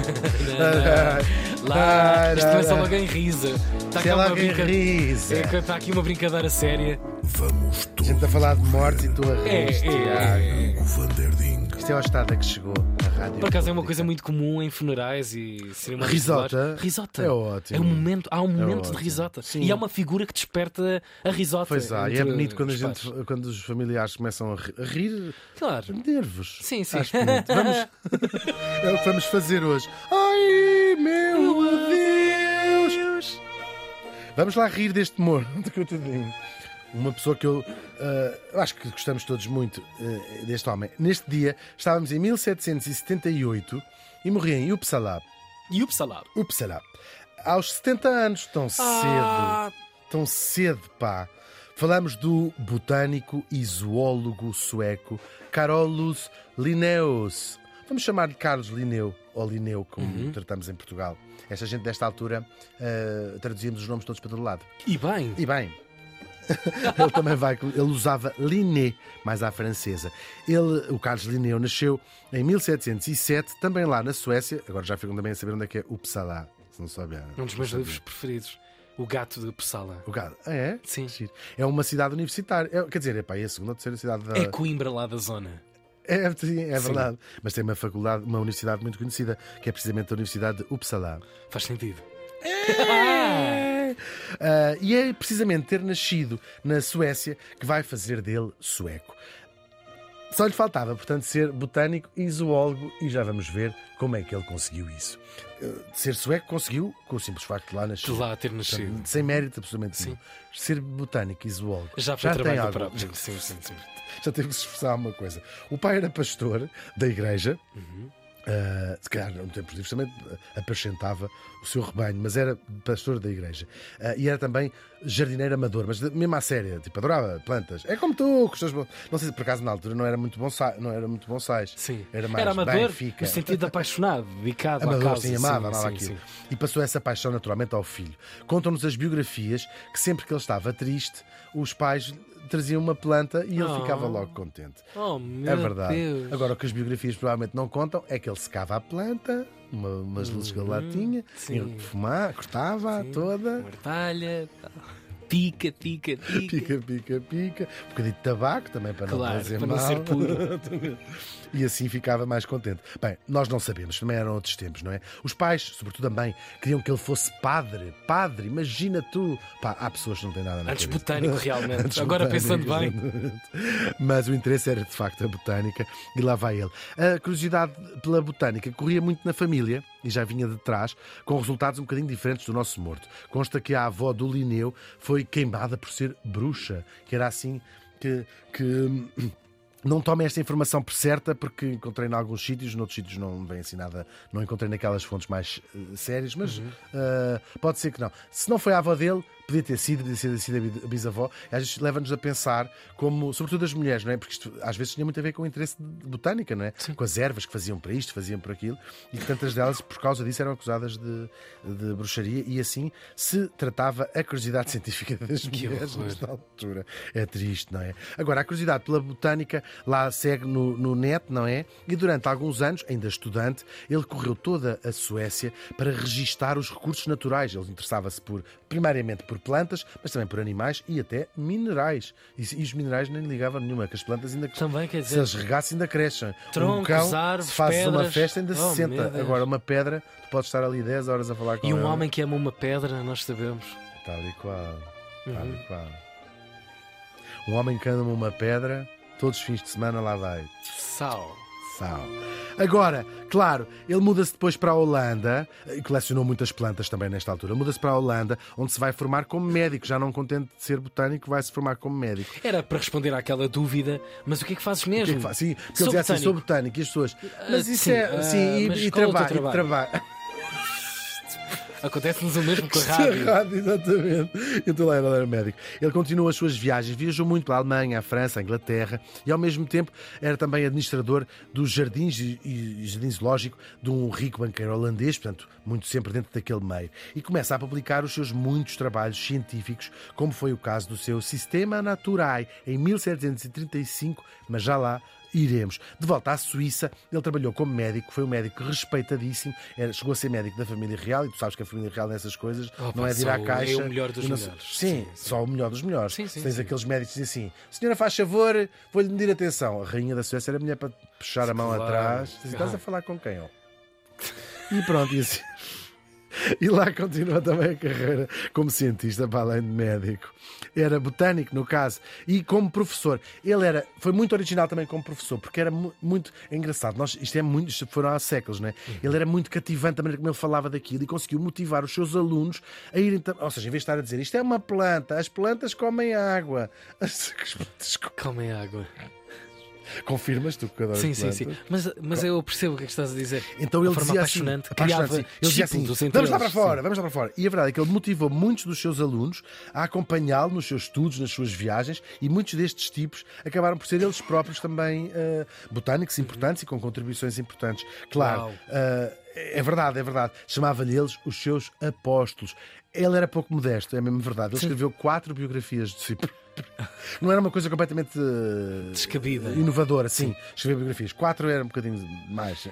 Lá, isto começa logo em risa. Está é logo em brinca- risa. É Está aqui uma brincadeira séria. Vamos A todos. gente a falar de morte e tu a É, rir. é, é. O Vanderding. Isto é o estado a que chegou a rádio. Por acaso é uma coisa muito comum em funerais e cerimónias Risota? Risota. É ótimo. É um momento, há um momento de ótimo. risota. Sim. E há uma figura que desperta a risota. Pois há, e é bonito quando, a os gente, quando os familiares começam a rir, Claro. de nervos. Sim, sim. Acho bonito. Vamos... é o que vamos fazer hoje. Ai, meu Deus! Vamos lá rir deste humor. Uma pessoa que eu eu acho que gostamos todos muito ah, deste homem. Neste dia estávamos em 1778 e morria em Uppsala. E o Psalab? Uppsala. Aos 70 anos, tão cedo. Ah, Tão cedo, pá. Falamos do botânico e zoólogo sueco Carolus Linnaeus. Vamos chamar-lhe Carlos Linneu, ou Linneu, como tratamos em Portugal. Esta gente, desta altura, eh, traduzíamos os nomes todos para todo lado. e bem. E bem, ele também vai. Ele usava Linné, mais à francesa. Ele, o Carlos Linneu, nasceu em 1707, também lá na Suécia. Agora já ficam também a saber onde é que é Uppsala. Se não souber. Um dos meus livros preferidos. O Gato de Pessala. O Gado. Ah, é? Sim. Giro. É uma cidade universitária. É, quer dizer, epá, é a segunda ou terceira cidade da. É Coimbra lá da zona. É, sim, é Sim. verdade. Mas tem uma faculdade, uma universidade muito conhecida, que é precisamente a Universidade de Uppsala. Faz sentido. Ah, e é precisamente ter nascido na Suécia que vai fazer dele sueco. Só lhe faltava, portanto, ser botânico e zoólogo, e já vamos ver como é que ele conseguiu isso. Ah, ser sueco conseguiu com o simples facto de lá nascer. De lá ter nascido. Portanto, Sem mérito absolutamente Sim. nenhum. Ser botânico e zoólogo. Já foi tem trabalho algo. próprio. Sim, sim, sim. já teve que se esforçar uma coisa. O pai era pastor da igreja. Ah, se calhar, no tempos livres também ah, apacentava o seu rebanho, mas era pastor da igreja. Ah, e era também jardineiro amador, mas mesmo à séria, tipo, adorava plantas. É como tu, bons- Não sei se por acaso na altura não era muito bonsai, não era muito bonsais. Sim. Era mais amador Benfica. no sentido de apaixonado, dedicado à Amador, causa. sim, amava, sim, amava sim, aquilo. sim. E passou essa paixão naturalmente ao filho. Contam-nos as biografias que sempre que ele estava triste, os pais traziam uma planta e ele Oh. ficava logo contente. Oh, meu É verdade. Deus. Agora, o que as biografias provavelmente não contam é que ele secava a planta, uma- umas luzes que ele lá tinha, Uhum. sim. ele fumava, cortava toda, Mortalha, tal. Pica, pica, pica. pica, pica, pica, um bocadinho de tabaco também para não Claro, fazer para mal. não ser puro. e assim ficava mais contente. Bem, nós não sabemos, também eram outros tempos, não é? Os pais, sobretudo a mãe, queriam que ele fosse padre. Padre, imagina tu. Pá, há pessoas que não têm nada na Antes cabeça. botânico, realmente. Antes Agora botânico, pensando bem. Mas o interesse era de facto a botânica e lá vai ele. A curiosidade pela botânica corria muito na família e já vinha de trás, com resultados um bocadinho diferentes do nosso morto. Consta que a avó do Linneu foi queimada por ser bruxa, que era assim que. que não tomem esta informação por certa, porque encontrei em alguns sítios, noutros sítios não vem assim nada, não encontrei naquelas fontes mais eh, sérias, mas eh, pode ser que não. Se não foi a avó dele, podia ter sido, podia ter sido a bi- a bisavó, e às vezes leva-nos a pensar, como, sobretudo as mulheres, não é? Porque isto às vezes tinha muito a ver com o interesse de botânica, não é? Com as ervas que faziam para isto, faziam para aquilo, e que tantas delas, por causa disso, eram acusadas de, de bruxaria, e assim se tratava a curiosidade científica das mulheres horror. nesta altura. É triste, não é? Agora, a curiosidade pela botânica lá segue no, no net, não é? E durante alguns anos, ainda estudante, ele correu toda a Suécia para registar os recursos naturais. Ele interessava-se por, primariamente por plantas, mas também por animais e até minerais. E, e os minerais nem ligavam nenhuma, que as plantas ainda Também quer se dizer. eles regassem, ainda crescem. Troncos, um cão, árvores, se fazes uma festa, ainda Oh, se senta. Agora, uma pedra, tu podes estar ali 10 horas a falar com E um ela. homem que ama uma pedra, nós sabemos. Tal e qual. Tal Uhum. e qual. Um homem que anda uma pedra, todos os fins de semana lá vai. Sal. Agora, claro, ele muda-se depois para a Holanda, e colecionou muitas plantas também nesta altura. Muda-se para a Holanda, onde se vai formar como médico. Já não contente de ser botânico, vai se formar como médico. Era para responder àquela dúvida, mas o que é que fazes O que é mesmo? que faz? Sim, porque Sou ele dizia assim: sou botânico. botânico. E as pessoas. Mas Ah, isso sim, é. ah, sim, e, mas e é o teu trabalho. E trabalho. Acontece-nos o mesmo com a rádio. rádio, exatamente. Estou lá, ele era médico. Ele continuou as suas viagens, viajou muito pela Alemanha, a França, a Inglaterra e, ao mesmo tempo, era também administrador dos jardins e, e jardim zoológico de um rico banqueiro holandês, portanto, muito sempre dentro daquele meio. E começa a publicar os seus muitos trabalhos científicos, como foi o caso do seu Sistema Naturae, em 1735, mas já lá iremos. De volta à Suíça, ele trabalhou como médico, foi um médico respeitadíssimo, era, chegou a ser médico da família real, e tu sabes que a família real nessas coisas Oh, não é de ir à caixa. é o melhor dos não- melhores. Sim, Sim, só o melhor dos melhores. Sim, sim, Tens sim. aqueles médicos que dizem assim: senhora, faz favor, vou-lhe medir atenção. A rainha da Suécia era mulher para puxar a mão Claro. atrás. Estás Ah. a falar com quem? ó?" E pronto, e assim. E lá continua também a carreira como cientista, para além de médico. Era botânico, no caso, e como professor. Ele era, foi muito original também como professor, porque era mu- muito engraçado. Nós, isto é muito, isto foram há séculos, né? Ele era muito cativante a maneira como ele falava daquilo e conseguiu motivar os seus alunos a irem. Ou seja, em vez de estar a dizer isto é uma planta, as plantas comem água. As plantas co- Calma aí, água. Confirmas tu que adoras Sim, sim, plantas? sim. Mas, mas eu percebo o que é que estás a dizer. Então ele forma dizia apaixonante, assim, apaixonante, criava sim. ele dizia assim, vamos lá para fora, sim. vamos lá para fora. E a verdade é que ele motivou muitos dos seus alunos a acompanhá-lo nos seus estudos, nas suas viagens, e muitos destes tipos acabaram por ser eles próprios também eh, botânicos importantes e com contribuições importantes. Claro, eh, é verdade, é verdade. Chamava-lhe eles os seus apóstolos. Ele era pouco modesto, é mesmo verdade. Ele escreveu quatro biografias de si próprio. Não era uma coisa completamente eh, Descabida. inovadora, sim. Escrever biografias. Quatro era um bocadinho mais.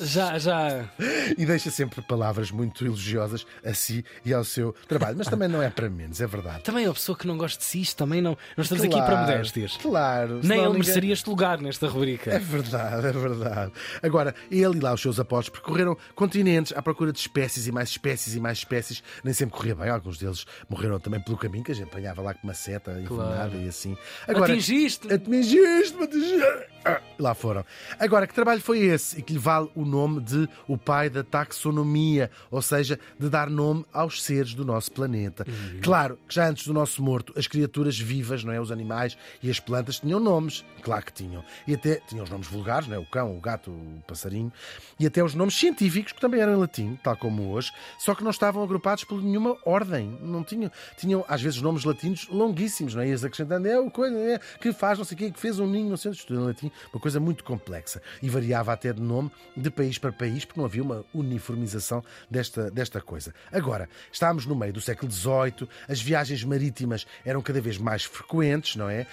Já, já. E deixa sempre palavras muito elogiosas a si e ao seu trabalho. Mas também não é para menos, é verdade. Também a pessoa que não gosta de si, isto também não. Não estamos aqui para Claro, modéstias. Claro. Nem ele ninguém- mereceria este lugar nesta É rubrica. verdade, é verdade. Agora, ele e lá os seus apóstolos percorreram continentes à procura de espécies e mais espécies e mais espécies. Nem sempre corria bem, alguns deles morreram também pelo caminho, que a gente apanhava lá com uma seta envenenada e assim. Atingiste! Atingiste, me atingiste! Lá foram. Agora, que trabalho foi esse e que lhe vale o nome de o pai da taxonomia, ou seja, de dar nome aos seres do nosso planeta? Claro que já antes do nosso morto, as criaturas vivas, não é? Os animais e as plantas tinham nomes, claro que tinham. E até tinham os nomes vulgares, não é? O cão, o gato, o passarinho, e até os nomes científicos, que também eram em latim, tal como hoje, só que não estavam agrupados por nenhuma ordem. Não tinham, tinham às vezes nomes latinos longuíssimos, não é? Ias acrescentando, é o coisa é, que faz, não sei o quê, que fez um ninho, não sei, tudo em latim, uma coisa muito complexa. E variava até de nome de país para país, porque não havia uma uniformização desta, desta coisa. Agora, estávamos no meio do século XVIII, as viagens marítimas eram cada vez mais frequentes, não é?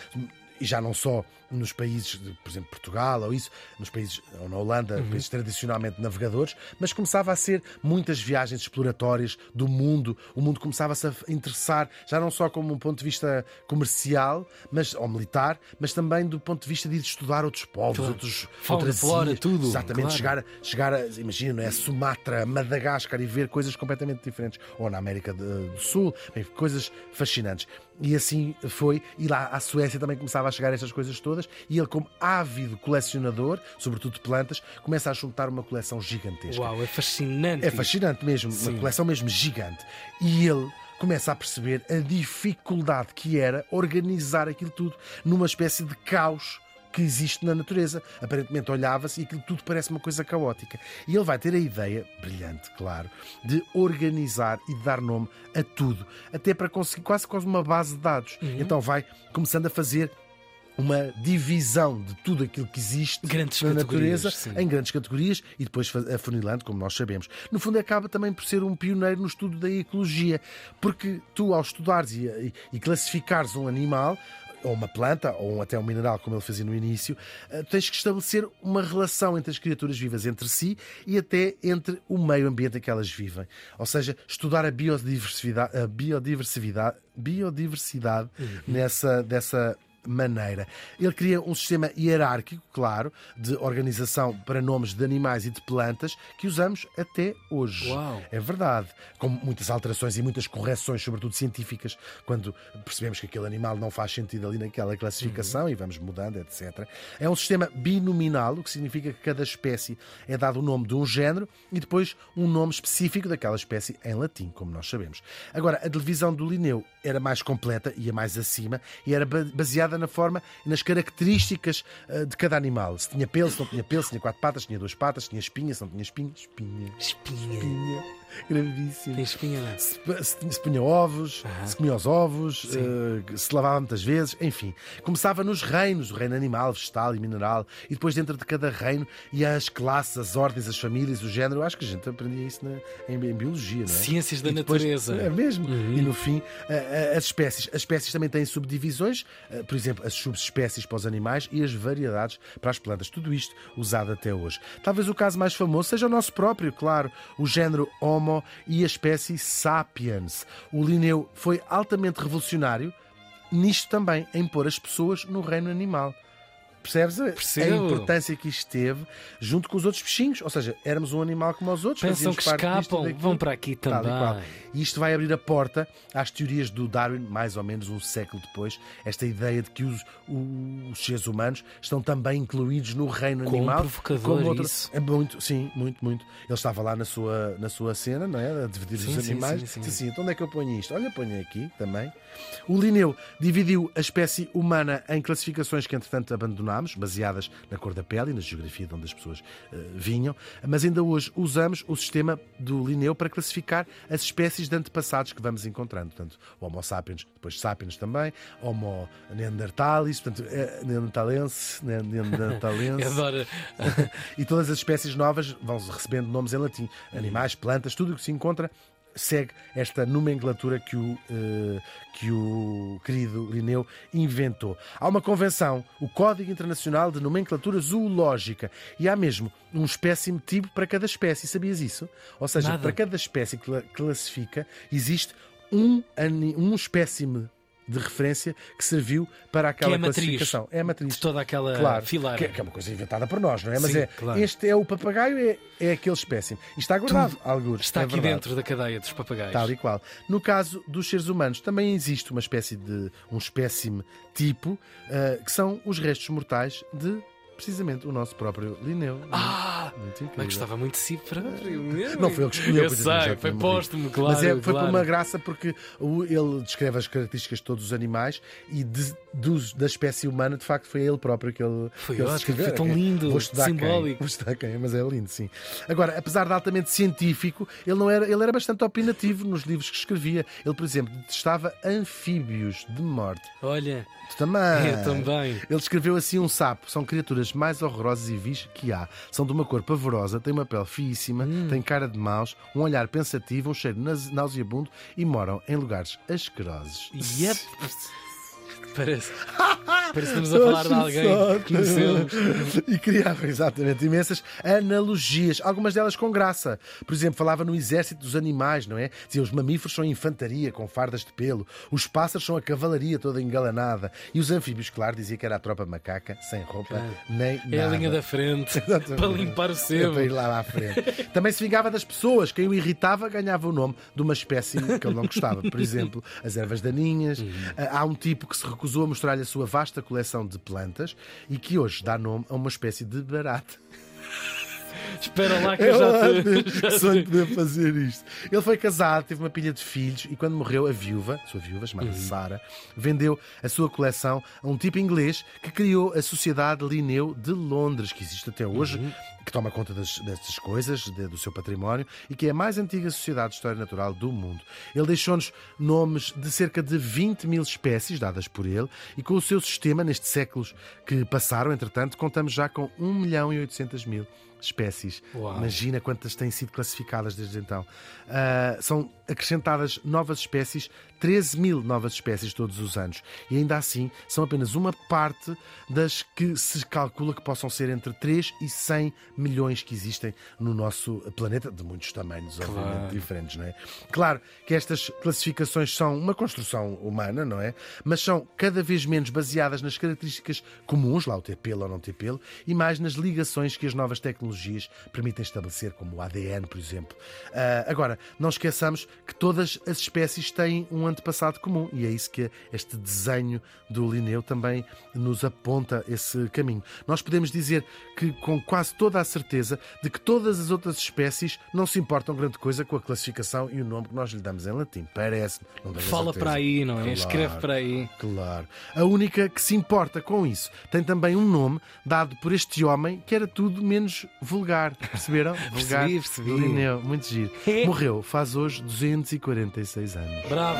E já não só nos países, de, por exemplo, Portugal ou isso, nos países, ou na Holanda, países tradicionalmente navegadores, mas começava a ser muitas viagens exploratórias do mundo. O mundo começava-se a interessar, já não só como um ponto de vista comercial mas, ou militar, mas também do ponto de vista de ir estudar outros povos, Claro. outros, Fauna, outras flora, tudo, Exatamente, claro. chegar, chegar a, imagina, não é? Sumatra, Madagascar e ver coisas completamente diferentes. Ou na América do Sul, bem, coisas fascinantes. E assim foi. E lá à Suécia também começava a chegar estas coisas todas. E ele, como ávido colecionador, sobretudo de plantas, começa a juntar uma coleção gigantesca. Uau, é fascinante. É fascinante mesmo, Sim. uma coleção mesmo gigante. E ele começa a perceber a dificuldade que era organizar aquilo tudo numa espécie de caos que existe na natureza. Aparentemente olhava-se e aquilo tudo parece uma coisa caótica. E ele vai ter a ideia, brilhante, claro, de organizar e de dar nome a tudo, até para conseguir quase quase uma base de dados. Uhum. Então vai começando a fazer uma divisão de tudo aquilo que existe Grandes na natureza sim. em grandes categorias e depois afunilando, como nós sabemos. No fundo, acaba também por ser um pioneiro no estudo da ecologia, porque tu, ao estudares e, e- e classificares um animal, ou uma planta, ou até um mineral, como ele fazia no início, eh, tens que estabelecer uma relação entre as criaturas vivas entre si e até entre o meio ambiente em que elas vivem. Ou seja, estudar a biodiversidade, a biodiversidade, biodiversidade nessa, dessa maneira. Ele cria um sistema hierárquico, claro, de organização para nomes de animais e de plantas que usamos até hoje. Uau. É verdade. Com muitas alterações e muitas correções, sobretudo científicas, quando percebemos que aquele animal não faz sentido ali naquela classificação e vamos mudando, etc. É um sistema binominal, o que significa que cada espécie é dado o nome de um género e depois um nome específico daquela espécie em latim, como nós sabemos. Agora, a divisão do Linneu era mais completa, ia mais acima e era ba- baseada na forma e nas características ah, de cada animal. Se tinha pelo, se não tinha pelo, se tinha quatro patas, se tinha duas patas, se tinha espinha, se não tinha espinha. Espinha. Espinha. Espinha. Gravíssimo. Tem espinha, não? Se, se, se punha ovos, se comia os ovos, eh, se lavava muitas vezes, enfim. Começava nos reinos, o reino animal, vegetal e mineral, e depois dentro de cada reino ia as classes, as ordens, as famílias, o género. Eu acho que a gente aprendia isso na- em, em biologia, não é? Ciências da E depois- natureza. É mesmo. E no fim, a- a- as espécies. As espécies também têm subdivisões. Eh, Por exemplo, exemplo, as subespécies para os animais e as variedades para as plantas. Tudo isto usado até hoje. Talvez o caso mais famoso seja o nosso próprio, claro, o género Homo e a espécie Sapiens. O Linneu foi altamente revolucionário nisto também, em pôr as pessoas no reino animal. Percebes a, a Percebo. importância que isto teve junto com os outros bichinhos? Ou seja, éramos um animal como os outros. Pensam que escapam, vão para aqui também. E isto vai abrir a porta às teorias do Darwin, mais ou menos um século depois. Esta ideia de que os, os seres humanos estão também incluídos no reino Quão animal. provocador como outro- isso. É muito, sim, muito, muito. Ele estava lá na sua, na sua cena, não é? A dividir Sim, os sim, animais. sim, sim. Disse assim, então onde é que eu ponho isto? Olha, ponho aqui também. O Linneu dividiu a espécie humana em classificações que, entretanto, abandonámos, baseadas na cor da pele e na geografia de onde as pessoas eh, vinham, mas ainda hoje usamos o sistema do Linneu para classificar as espécies de antepassados que vamos encontrando. Portanto, o Homo sapiens, depois sapiens também, Homo neanderthalis, portanto, eh, neanderthalense, ne- neanderthalense. Eu adoro. e todas as espécies novas vão recebendo nomes em latim. Animais, plantas, tudo o que se encontra segue esta nomenclatura que o, eh, que o querido Linneu inventou. Há uma convenção, o Código Internacional de Nomenclatura Zoológica, e há mesmo um espécime tipo para cada espécie. Sabias isso? Ou seja, Nada. para cada espécie que cla- classifica, existe um, um espécime de referência que serviu para aquela é a matriz. classificação. É a matriz De toda aquela claro, fileira. Que, que é uma coisa inventada por nós, não é? Mas Sim, é, claro. este é o papagaio, é, é aquele espécime. E está guardado, alguns. Está é aqui verdade. dentro da cadeia dos papagaios. Tal e qual. No caso dos seres humanos, também existe uma espécie de um espécime tipo, ah, que são os restos mortais de precisamente o nosso próprio Linneu. Ah! Mas gostava muito de si mesmo. Não foi ele que escolheu, Eu sei, foi póstumo, claro. Mas é, foi claro. por uma graça porque ele descreve as características de todos os animais e de- dos- da espécie humana, de facto, foi ele próprio que ele, Foi que ele ótimo, foi tão lindo, Vou estudar Quem, simbólico. vou estudar quem, mas é lindo, sim. Agora, apesar de altamente científico, ele, não era, ele era bastante opinativo nos livros que escrevia. Ele, por exemplo, detestava anfíbios de morte. Olha, Tu também. eu também. Ele descreveu assim um sapo. São criaturas mais horrorosas e vis que há. São de uma cor pavorosa, têm uma pele fiíssima, Hum. têm cara de maus, um olhar pensativo, um cheiro nause- nauseabundo e moram em lugares asquerosos. Yep. Parece. Parece que estamos a falar de alguém que conhecemos. E criava exatamente imensas analogias, algumas delas com graça. Por exemplo, falava no exército dos animais, não é? Dizia os mamíferos são a infantaria com fardas de pelo, os pássaros são a cavalaria toda engalanada e os anfíbios, claro, dizia que era a tropa macaca, sem roupa Claro. nem É a nada. linha da frente Exatamente. para limpar o É sebo. para ir lá à frente. Também se vingava das pessoas. Quem o irritava ganhava o nome de uma espécie que ele não gostava. Por exemplo, as ervas daninhas. Uhum. Ah, Há um tipo que se recusou a mostrar-lhe a sua vasta coleção de plantas e que hoje dá nome a uma espécie de barata. Espera lá que eu já te. que sonho poder fazer isto. Ele foi casado, teve uma pilha de filhos e quando morreu, a viúva, sua viúva, Uhum. chamada Sara, vendeu a sua coleção a um tipo inglês que criou a Sociedade Linneu de Londres, que existe até hoje, Uhum. que toma conta das, destas coisas, de- do seu património e que é a mais antiga sociedade de história natural do mundo. Ele deixou-nos nomes de cerca de 20 mil espécies dadas por ele e com o seu sistema, nestes séculos que passaram, entretanto, contamos já com 1 milhão e 800 mil espécies. Uau. Imagina quantas têm sido classificadas desde então. Ah, são acrescentadas novas espécies, 13 mil novas espécies todos os anos. E ainda assim, são apenas uma parte das que se calcula que possam ser entre 3 e 100 milhões que existem no nosso planeta, de muitos tamanhos, obviamente, Claro. diferentes, não é? Claro que estas classificações são uma construção humana, não é? Mas são cada vez menos baseadas nas características comuns, lá o ter pelo ou não ter pelo, e mais nas ligações que as novas tecnologias permitem estabelecer, como o ADN, por exemplo. Ah, agora, não esqueçamos que todas as espécies têm um antepassado comum, e é isso que este desenho do Linneu também nos aponta esse caminho. Nós podemos dizer que, com quase toda a certeza, de que todas as outras espécies não se importam grande coisa com a classificação e o nome que nós lhe damos em latim. Parece-me. não Fala para aí, não é? Claro. Escreve para aí. Claro. A única que se importa com isso tem também um nome dado por este homem que era tudo menos vulgar. Perceberam? Vulgar. percebi. do Linneu. Muito giro. Morreu faz hoje 246 anos. Bravo.